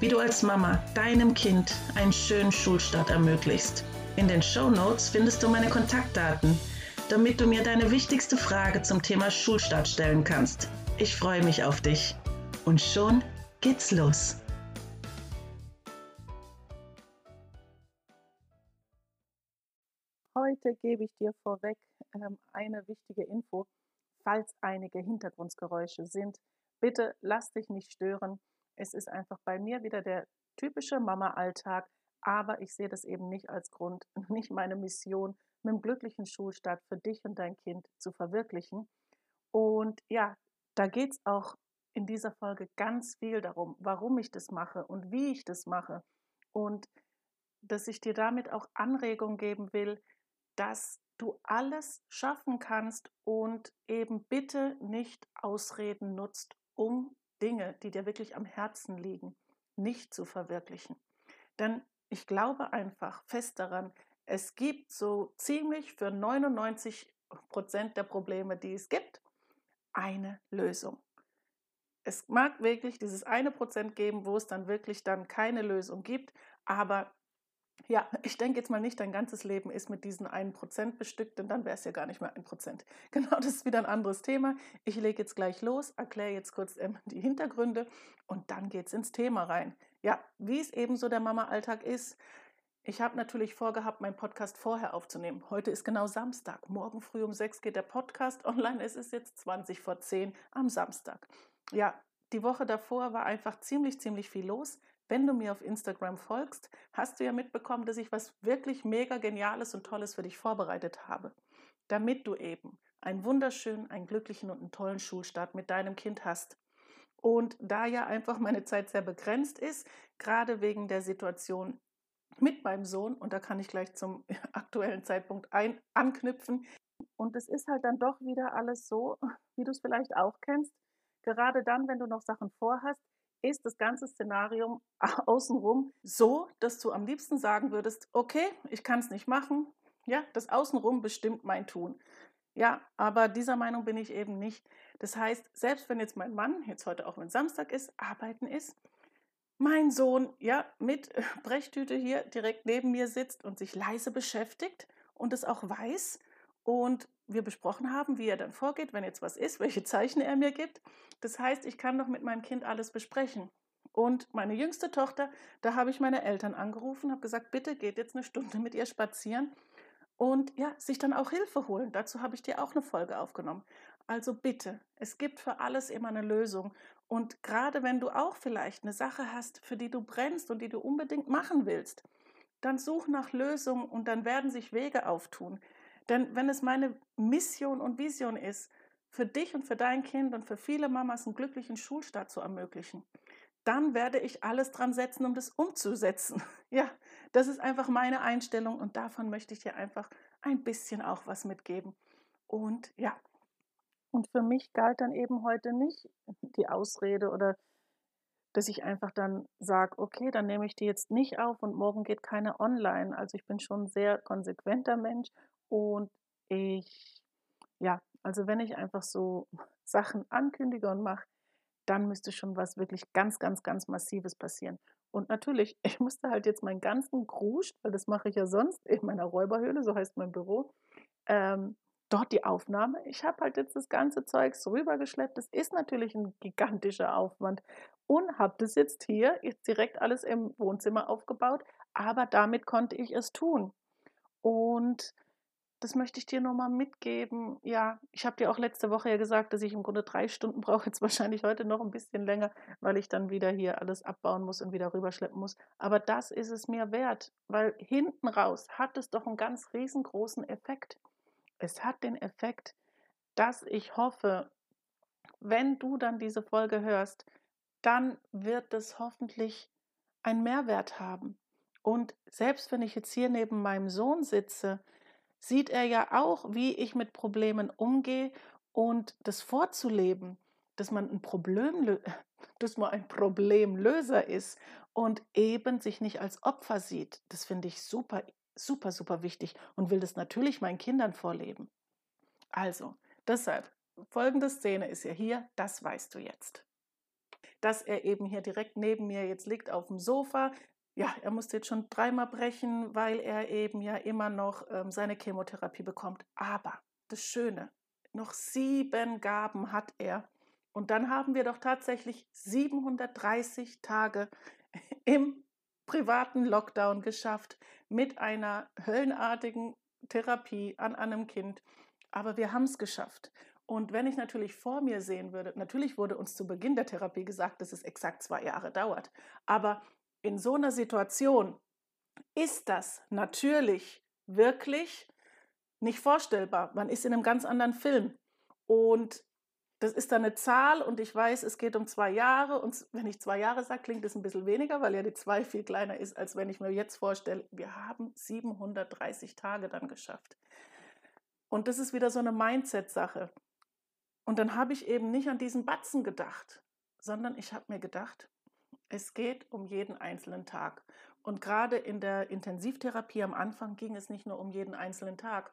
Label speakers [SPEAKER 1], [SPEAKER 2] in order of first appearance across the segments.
[SPEAKER 1] wie du als Mama deinem Kind einen schönen Schulstart ermöglichst. In den Show Notes findest du meine Kontaktdaten, damit du mir deine wichtigste Frage zum Thema Schulstart stellen kannst. Ich freue mich auf dich. Und schon geht's los.
[SPEAKER 2] Heute gebe ich dir vorweg ähm, eine wichtige Info, falls einige Hintergrundgeräusche sind. Bitte lass dich nicht stören. Es ist einfach bei mir wieder der typische Mama-Alltag, aber ich sehe das eben nicht als Grund, nicht meine Mission, mit einem glücklichen Schulstart für dich und dein Kind zu verwirklichen. Und ja, da geht es auch in dieser Folge ganz viel darum, warum ich das mache und wie ich das mache. Und dass ich dir damit auch Anregung geben will, dass du alles schaffen kannst und eben bitte nicht Ausreden nutzt, um Dinge, die dir wirklich am Herzen liegen, nicht zu verwirklichen. Denn ich glaube einfach fest daran, es gibt so ziemlich für 99 Prozent der Probleme, die es gibt, eine Lösung. Es mag wirklich dieses eine Prozent geben, wo es dann wirklich dann keine Lösung gibt, aber ja, ich denke jetzt mal nicht, dein ganzes Leben ist mit diesen einen Prozent bestückt, denn dann wäre es ja gar nicht mehr ein Prozent. Genau, das ist wieder ein anderes Thema. Ich lege jetzt gleich los, erkläre jetzt kurz ähm, die Hintergründe und dann geht es ins Thema rein. Ja, wie es eben so der Mama-Alltag ist. Ich habe natürlich vorgehabt, meinen Podcast vorher aufzunehmen. Heute ist genau Samstag. Morgen früh um sechs geht der Podcast online. Es ist jetzt 20 vor 10 am Samstag. Ja, die Woche davor war einfach ziemlich, ziemlich viel los. Wenn du mir auf Instagram folgst, hast du ja mitbekommen, dass ich was wirklich mega geniales und tolles für dich vorbereitet habe, damit du eben einen wunderschönen, einen glücklichen und einen tollen Schulstart mit deinem Kind hast. Und da ja einfach meine Zeit sehr begrenzt ist, gerade wegen der Situation mit meinem Sohn, und da kann ich gleich zum aktuellen Zeitpunkt ein, anknüpfen. Und es ist halt dann doch wieder alles so, wie du es vielleicht auch kennst. Gerade dann, wenn du noch Sachen vorhast, ist das ganze Szenario außenrum so, dass du am liebsten sagen würdest, okay, ich kann es nicht machen. Ja, das Außenrum bestimmt mein Tun. Ja, aber dieser Meinung bin ich eben nicht. Das heißt, selbst wenn jetzt mein Mann, jetzt heute auch wenn Samstag ist, arbeiten ist, mein Sohn ja mit Brechtüte hier direkt neben mir sitzt und sich leise beschäftigt und es auch weiß und wir besprochen haben, wie er dann vorgeht, wenn jetzt was ist, welche Zeichen er mir gibt. Das heißt, ich kann doch mit meinem Kind alles besprechen. Und meine jüngste Tochter, da habe ich meine Eltern angerufen, habe gesagt, bitte geht jetzt eine Stunde mit ihr spazieren und ja, sich dann auch Hilfe holen. Dazu habe ich dir auch eine Folge aufgenommen. Also bitte, es gibt für alles immer eine Lösung. Und gerade wenn du auch vielleicht eine Sache hast, für die du brennst und die du unbedingt machen willst, dann such nach Lösungen und dann werden sich Wege auftun. Denn wenn es meine Mission und Vision ist, für dich und für dein Kind und für viele Mamas einen glücklichen Schulstart zu ermöglichen, dann werde ich alles dran setzen, um das umzusetzen. Ja, das ist einfach meine Einstellung und davon möchte ich dir einfach ein bisschen auch was mitgeben. Und ja, und für mich galt dann eben heute nicht die Ausrede oder dass ich einfach dann sage, okay, dann nehme ich die jetzt nicht auf und morgen geht keine online. Also ich bin schon ein sehr konsequenter Mensch und ich, ja, also wenn ich einfach so Sachen ankündige und mache, dann müsste schon was wirklich ganz, ganz, ganz Massives passieren. Und natürlich, ich musste halt jetzt meinen ganzen Grusch, weil das mache ich ja sonst in meiner Räuberhöhle, so heißt mein Büro, ähm, dort die Aufnahme. Ich habe halt jetzt das ganze Zeugs rübergeschleppt. Das ist natürlich ein gigantischer Aufwand und habe das jetzt hier jetzt direkt alles im Wohnzimmer aufgebaut. Aber damit konnte ich es tun. Und das möchte ich dir nochmal mitgeben. Ja, ich habe dir auch letzte Woche ja gesagt, dass ich im Grunde drei Stunden brauche, jetzt wahrscheinlich heute noch ein bisschen länger, weil ich dann wieder hier alles abbauen muss und wieder rüberschleppen muss. Aber das ist es mir wert, weil hinten raus hat es doch einen ganz riesengroßen Effekt. Es hat den Effekt, dass ich hoffe, wenn du dann diese Folge hörst, dann wird es hoffentlich einen Mehrwert haben. Und selbst wenn ich jetzt hier neben meinem Sohn sitze, sieht er ja auch, wie ich mit Problemen umgehe und das vorzuleben, dass man ein Problem, dass man ein Problemlöser ist und eben sich nicht als Opfer sieht. Das finde ich super, super, super wichtig und will das natürlich meinen Kindern vorleben. Also, deshalb, folgende Szene ist ja hier, das weißt du jetzt. Dass er eben hier direkt neben mir jetzt liegt auf dem Sofa. Ja, er musste jetzt schon dreimal brechen, weil er eben ja immer noch ähm, seine Chemotherapie bekommt. Aber das Schöne, noch sieben Gaben hat er. Und dann haben wir doch tatsächlich 730 Tage im privaten Lockdown geschafft mit einer höllenartigen Therapie an einem Kind. Aber wir haben es geschafft. Und wenn ich natürlich vor mir sehen würde, natürlich wurde uns zu Beginn der Therapie gesagt, dass es exakt zwei Jahre dauert. Aber in so einer Situation ist das natürlich wirklich nicht vorstellbar. Man ist in einem ganz anderen Film. Und das ist dann eine Zahl und ich weiß, es geht um zwei Jahre. Und wenn ich zwei Jahre sage, klingt das ein bisschen weniger, weil ja die zwei viel kleiner ist, als wenn ich mir jetzt vorstelle, wir haben 730 Tage dann geschafft. Und das ist wieder so eine Mindset-Sache. Und dann habe ich eben nicht an diesen Batzen gedacht, sondern ich habe mir gedacht, es geht um jeden einzelnen Tag. Und gerade in der Intensivtherapie am Anfang ging es nicht nur um jeden einzelnen Tag.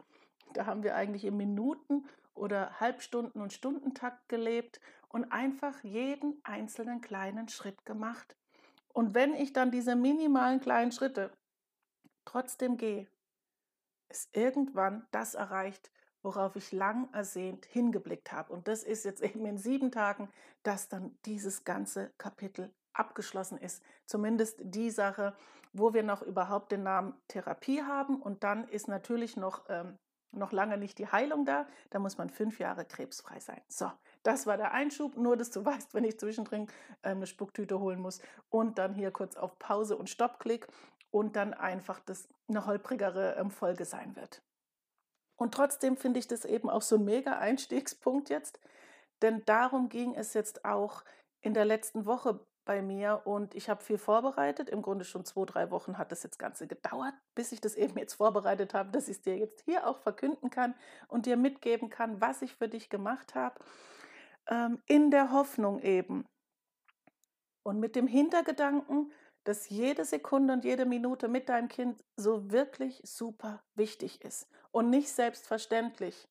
[SPEAKER 2] Da haben wir eigentlich in Minuten oder Halbstunden und Stundentakt gelebt und einfach jeden einzelnen kleinen Schritt gemacht. Und wenn ich dann diese minimalen kleinen Schritte trotzdem gehe, ist irgendwann das erreicht, worauf ich lang ersehnt hingeblickt habe. Und das ist jetzt eben in sieben Tagen, dass dann dieses ganze Kapitel abgeschlossen ist. Zumindest die Sache, wo wir noch überhaupt den Namen Therapie haben. Und dann ist natürlich noch, ähm, noch lange nicht die Heilung da. Da muss man fünf Jahre krebsfrei sein. So, das war der Einschub. Nur, dass du weißt, wenn ich zwischendrin ähm, eine Spucktüte holen muss und dann hier kurz auf Pause und Stopp klick und dann einfach das eine holprigere ähm, Folge sein wird. Und trotzdem finde ich das eben auch so ein mega Einstiegspunkt jetzt, denn darum ging es jetzt auch in der letzten Woche bei mir und ich habe viel vorbereitet. Im Grunde schon zwei, drei Wochen hat das jetzt Ganze gedauert, bis ich das eben jetzt vorbereitet habe, dass ich es dir jetzt hier auch verkünden kann und dir mitgeben kann, was ich für dich gemacht habe, ähm, in der Hoffnung eben und mit dem Hintergedanken, dass jede Sekunde und jede Minute mit deinem Kind so wirklich super wichtig ist und nicht selbstverständlich.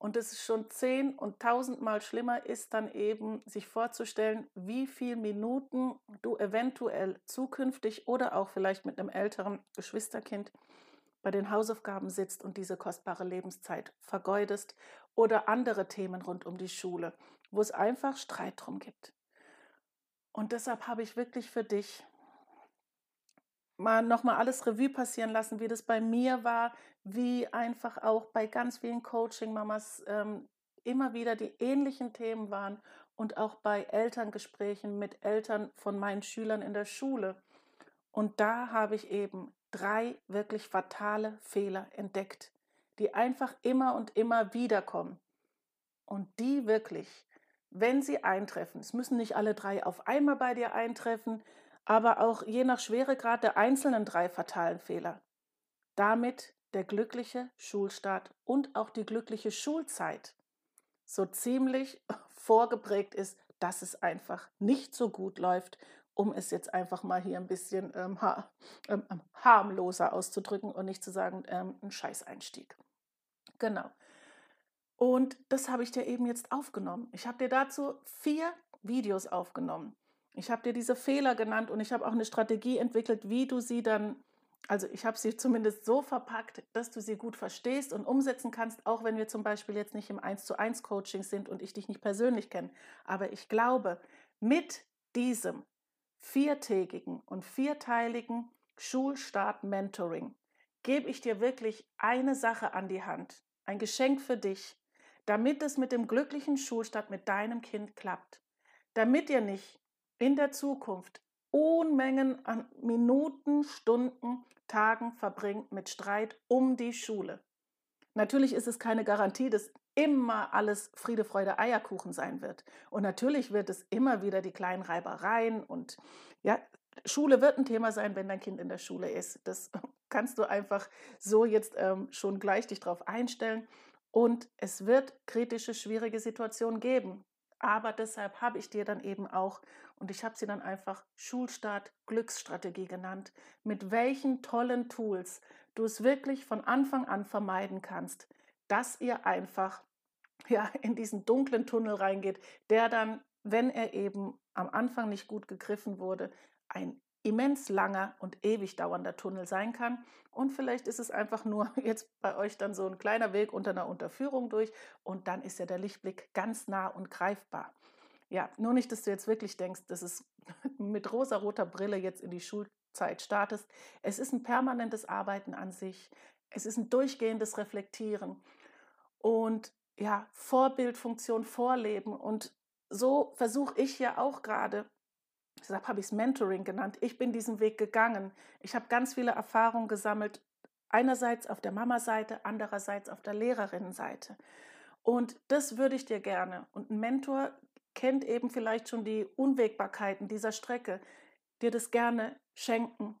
[SPEAKER 2] Und es ist schon zehn und tausendmal schlimmer ist dann eben, sich vorzustellen, wie viele Minuten du eventuell zukünftig oder auch vielleicht mit einem älteren Geschwisterkind bei den Hausaufgaben sitzt und diese kostbare Lebenszeit vergeudest oder andere Themen rund um die Schule, wo es einfach Streit drum gibt. Und deshalb habe ich wirklich für dich mal nochmal alles Revue passieren lassen, wie das bei mir war, wie einfach auch bei ganz vielen Coaching-Mamas ähm, immer wieder die ähnlichen Themen waren und auch bei Elterngesprächen mit Eltern von meinen Schülern in der Schule. Und da habe ich eben drei wirklich fatale Fehler entdeckt, die einfach immer und immer wieder kommen. Und die wirklich wenn sie eintreffen, es müssen nicht alle drei auf einmal bei dir eintreffen, aber auch je nach Schweregrad der einzelnen drei fatalen Fehler. Damit der glückliche Schulstart und auch die glückliche Schulzeit so ziemlich vorgeprägt ist, dass es einfach nicht so gut läuft, um es jetzt einfach mal hier ein bisschen ähm, ha ähm, ähm harmloser auszudrücken und nicht zu sagen, ähm, ein Scheißeinstieg. Genau. Und das habe ich dir eben jetzt aufgenommen. Ich habe dir dazu vier Videos aufgenommen. Ich habe dir diese Fehler genannt und ich habe auch eine Strategie entwickelt, wie du sie dann, also ich habe sie zumindest so verpackt, dass du sie gut verstehst und umsetzen kannst, auch wenn wir zum Beispiel jetzt nicht im 1 zu 1 Coaching sind und ich dich nicht persönlich kenne. Aber ich glaube, mit diesem viertägigen und vierteiligen Schulstart-Mentoring gebe ich dir wirklich eine Sache an die Hand, ein Geschenk für dich, damit es mit dem glücklichen Schulstart mit deinem Kind klappt. Damit ihr nicht in der Zukunft Unmengen an Minuten, Stunden, Tagen verbringt mit Streit um die Schule. Natürlich ist es keine Garantie, dass immer alles Friede, Freude, Eierkuchen sein wird. Und natürlich wird es immer wieder die kleinen Reibereien und ja, Schule wird ein Thema sein, wenn dein Kind in der Schule ist. Das kannst du einfach so jetzt ähm, schon gleich dich darauf einstellen. Und es wird kritische, schwierige Situationen geben. Aber deshalb habe ich dir dann eben auch, und ich habe sie dann einfach Schulstart Glücksstrategie genannt, mit welchen tollen Tools du es wirklich von Anfang an vermeiden kannst, dass ihr einfach ja, in diesen dunklen Tunnel reingeht, der dann, wenn er eben am Anfang nicht gut gegriffen wurde, ein immens langer und ewig dauernder Tunnel sein kann. Und vielleicht ist es einfach nur jetzt bei euch dann so ein kleiner Weg unter einer Unterführung durch und dann ist ja der Lichtblick ganz nah und greifbar. Ja, nur nicht, dass du jetzt wirklich denkst, dass es mit rosa-roter Brille jetzt in die Schulzeit startest. Es ist ein permanentes Arbeiten an sich. Es ist ein durchgehendes Reflektieren und ja, Vorbildfunktion vorleben. Und so versuche ich ja auch gerade Deshalb habe ich es Mentoring genannt. Ich bin diesen Weg gegangen. Ich habe ganz viele Erfahrungen gesammelt. Einerseits auf der Mama-Seite, andererseits auf der Lehrerinnenseite. Und das würde ich dir gerne. Und ein Mentor kennt eben vielleicht schon die Unwägbarkeiten dieser Strecke, dir das gerne schenken,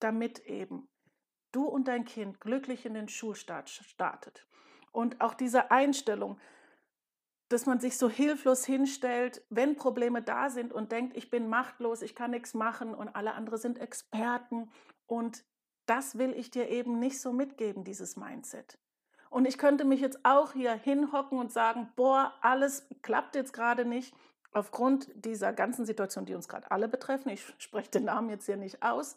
[SPEAKER 2] damit eben du und dein Kind glücklich in den Schulstart startet. Und auch diese Einstellung, dass man sich so hilflos hinstellt, wenn Probleme da sind und denkt, ich bin machtlos, ich kann nichts machen und alle anderen sind Experten. Und das will ich dir eben nicht so mitgeben, dieses Mindset. Und ich könnte mich jetzt auch hier hinhocken und sagen, boah, alles klappt jetzt gerade nicht aufgrund dieser ganzen Situation, die uns gerade alle betreffen. Ich spreche den Namen jetzt hier nicht aus.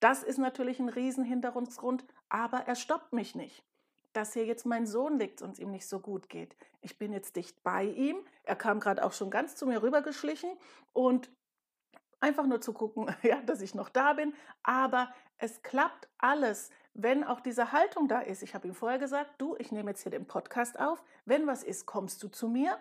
[SPEAKER 2] Das ist natürlich ein Riesenhintergrund, aber er stoppt mich nicht dass hier jetzt mein Sohn liegt und es ihm nicht so gut geht. Ich bin jetzt dicht bei ihm. Er kam gerade auch schon ganz zu mir rübergeschlichen und einfach nur zu gucken, ja, dass ich noch da bin. Aber es klappt alles, wenn auch diese Haltung da ist. Ich habe ihm vorher gesagt, du, ich nehme jetzt hier den Podcast auf. Wenn was ist, kommst du zu mir.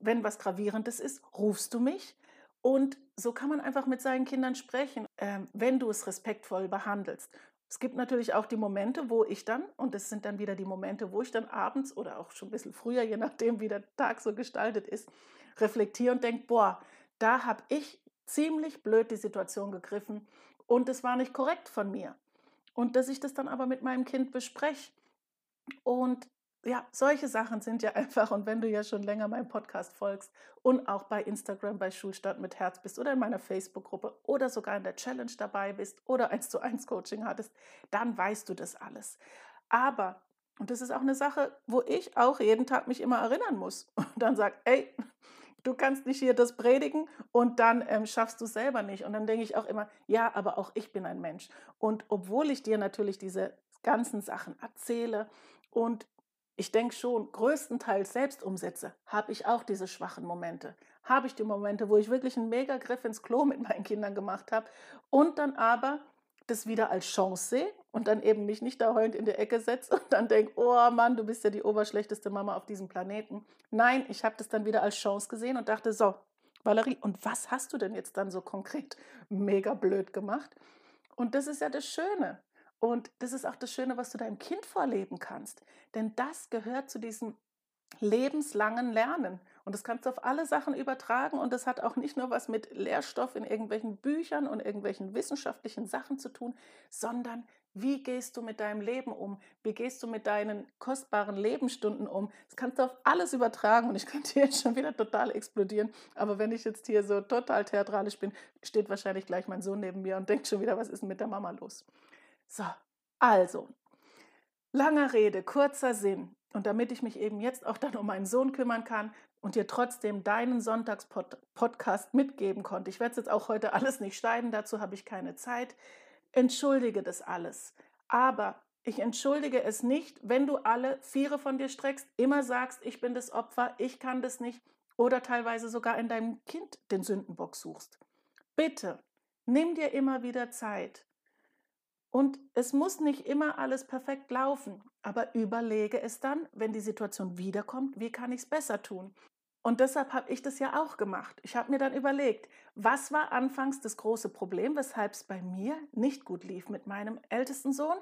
[SPEAKER 2] Wenn was Gravierendes ist, rufst du mich. Und so kann man einfach mit seinen Kindern sprechen, äh, wenn du es respektvoll behandelst. Es gibt natürlich auch die Momente, wo ich dann, und das sind dann wieder die Momente, wo ich dann abends oder auch schon ein bisschen früher, je nachdem, wie der Tag so gestaltet ist, reflektiere und denke, boah, da habe ich ziemlich blöd die Situation gegriffen und es war nicht korrekt von mir. Und dass ich das dann aber mit meinem Kind bespreche und ja, solche Sachen sind ja einfach, und wenn du ja schon länger meinem Podcast folgst und auch bei Instagram bei Schulstart mit Herz bist oder in meiner Facebook-Gruppe oder sogar in der Challenge dabei bist oder eins zu eins Coaching hattest, dann weißt du das alles. Aber, und das ist auch eine Sache, wo ich auch jeden Tag mich immer erinnern muss und dann sage, ey, du kannst nicht hier das predigen und dann ähm, schaffst du es selber nicht. Und dann denke ich auch immer, ja, aber auch ich bin ein Mensch. Und obwohl ich dir natürlich diese ganzen Sachen erzähle und ich denke schon, größtenteils selbst umsetze, habe ich auch diese schwachen Momente. Habe ich die Momente, wo ich wirklich einen Mega-Griff ins Klo mit meinen Kindern gemacht habe und dann aber das wieder als Chance sehe und dann eben mich nicht da heulend in der Ecke setze und dann denke, oh Mann, du bist ja die oberschlechteste Mama auf diesem Planeten. Nein, ich habe das dann wieder als Chance gesehen und dachte, so, Valerie, und was hast du denn jetzt dann so konkret mega blöd gemacht? Und das ist ja das Schöne. Und das ist auch das Schöne, was du deinem Kind vorleben kannst. Denn das gehört zu diesem lebenslangen Lernen. Und das kannst du auf alle Sachen übertragen. Und das hat auch nicht nur was mit Lehrstoff in irgendwelchen Büchern und irgendwelchen wissenschaftlichen Sachen zu tun, sondern wie gehst du mit deinem Leben um? Wie gehst du mit deinen kostbaren Lebensstunden um? Das kannst du auf alles übertragen und ich könnte jetzt schon wieder total explodieren. Aber wenn ich jetzt hier so total theatralisch bin, steht wahrscheinlich gleich mein Sohn neben mir und denkt schon wieder, was ist denn mit der Mama los? So, also, langer Rede, kurzer Sinn. Und damit ich mich eben jetzt auch dann um meinen Sohn kümmern kann und dir trotzdem deinen Sonntagspodcast mitgeben konnte, ich werde es jetzt auch heute alles nicht schneiden, dazu habe ich keine Zeit, entschuldige das alles. Aber ich entschuldige es nicht, wenn du alle Viere von dir streckst, immer sagst, ich bin das Opfer, ich kann das nicht oder teilweise sogar in deinem Kind den Sündenbock suchst. Bitte, nimm dir immer wieder Zeit und es muss nicht immer alles perfekt laufen, aber überlege es dann, wenn die Situation wiederkommt, wie kann ich es besser tun? Und deshalb habe ich das ja auch gemacht. Ich habe mir dann überlegt, was war anfangs das große Problem, weshalb es bei mir nicht gut lief mit meinem ältesten Sohn.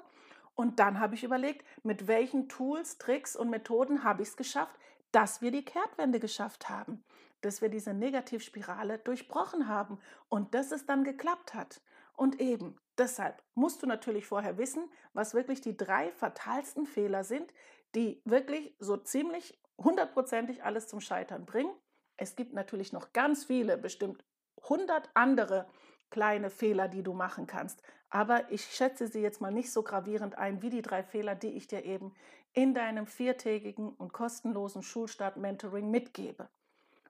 [SPEAKER 2] Und dann habe ich überlegt, mit welchen Tools, Tricks und Methoden habe ich es geschafft, dass wir die Kehrtwende geschafft haben, dass wir diese Negativspirale durchbrochen haben und dass es dann geklappt hat. Und eben deshalb musst du natürlich vorher wissen, was wirklich die drei fatalsten Fehler sind, die wirklich so ziemlich hundertprozentig alles zum Scheitern bringen. Es gibt natürlich noch ganz viele, bestimmt 100 andere kleine Fehler, die du machen kannst. Aber ich schätze sie jetzt mal nicht so gravierend ein wie die drei Fehler, die ich dir eben in deinem viertägigen und kostenlosen Schulstart-Mentoring mitgebe.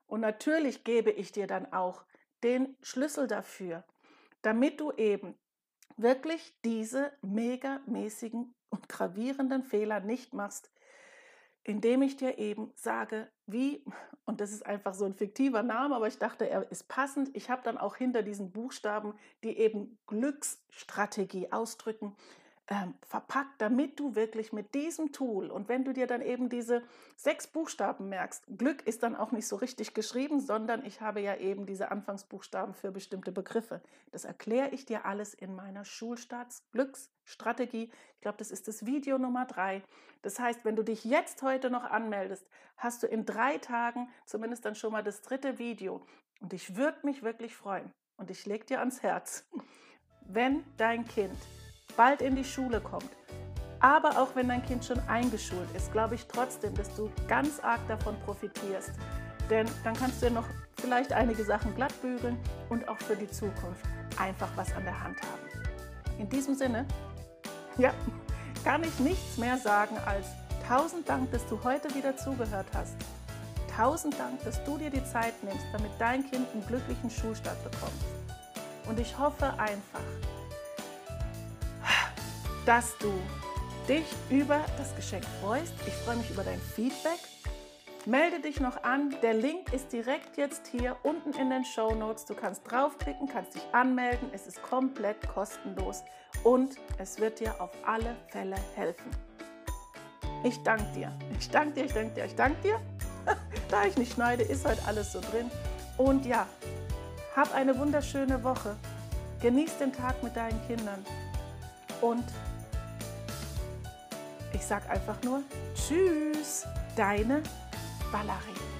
[SPEAKER 2] Und natürlich gebe ich dir dann auch den Schlüssel dafür, damit du eben wirklich diese megamäßigen und gravierenden Fehler nicht machst, indem ich dir eben sage, wie, und das ist einfach so ein fiktiver Name, aber ich dachte, er ist passend. Ich habe dann auch hinter diesen Buchstaben, die eben Glücksstrategie ausdrücken, ähm, verpackt, damit du wirklich mit diesem Tool und wenn du dir dann eben diese sechs Buchstaben merkst, Glück ist dann auch nicht so richtig geschrieben, sondern ich habe ja eben diese Anfangsbuchstaben für bestimmte Begriffe. Das erkläre ich dir alles in meiner Schulstarts-Glücksstrategie. Ich glaube, das ist das Video Nummer drei. Das heißt, wenn du dich jetzt heute noch anmeldest, hast du in drei Tagen zumindest dann schon mal das dritte Video. Und ich würde mich wirklich freuen und ich lege dir ans Herz, wenn dein Kind bald in die Schule kommt, aber auch wenn dein Kind schon eingeschult ist, glaube ich trotzdem, dass du ganz arg davon profitierst. Denn dann kannst du ja noch vielleicht einige Sachen glatt bügeln und auch für die Zukunft einfach was an der Hand haben. In diesem Sinne, ja, kann ich nichts mehr sagen als tausend Dank, dass du heute wieder zugehört hast. Tausend Dank, dass du dir die Zeit nimmst, damit dein Kind einen glücklichen Schulstart bekommt. Und ich hoffe einfach, dass du dich über das Geschenk freust. Ich freue mich über dein Feedback. Melde dich noch an. Der Link ist direkt jetzt hier unten in den Show Notes. Du kannst draufklicken, kannst dich anmelden. Es ist komplett kostenlos und es wird dir auf alle Fälle helfen. Ich danke dir. Ich danke dir, ich danke dir, ich danke dir. da ich nicht schneide, ist heute alles so drin. Und ja, hab eine wunderschöne Woche. Genieß den Tag mit deinen Kindern. Und ich sage einfach nur Tschüss, deine Valerie.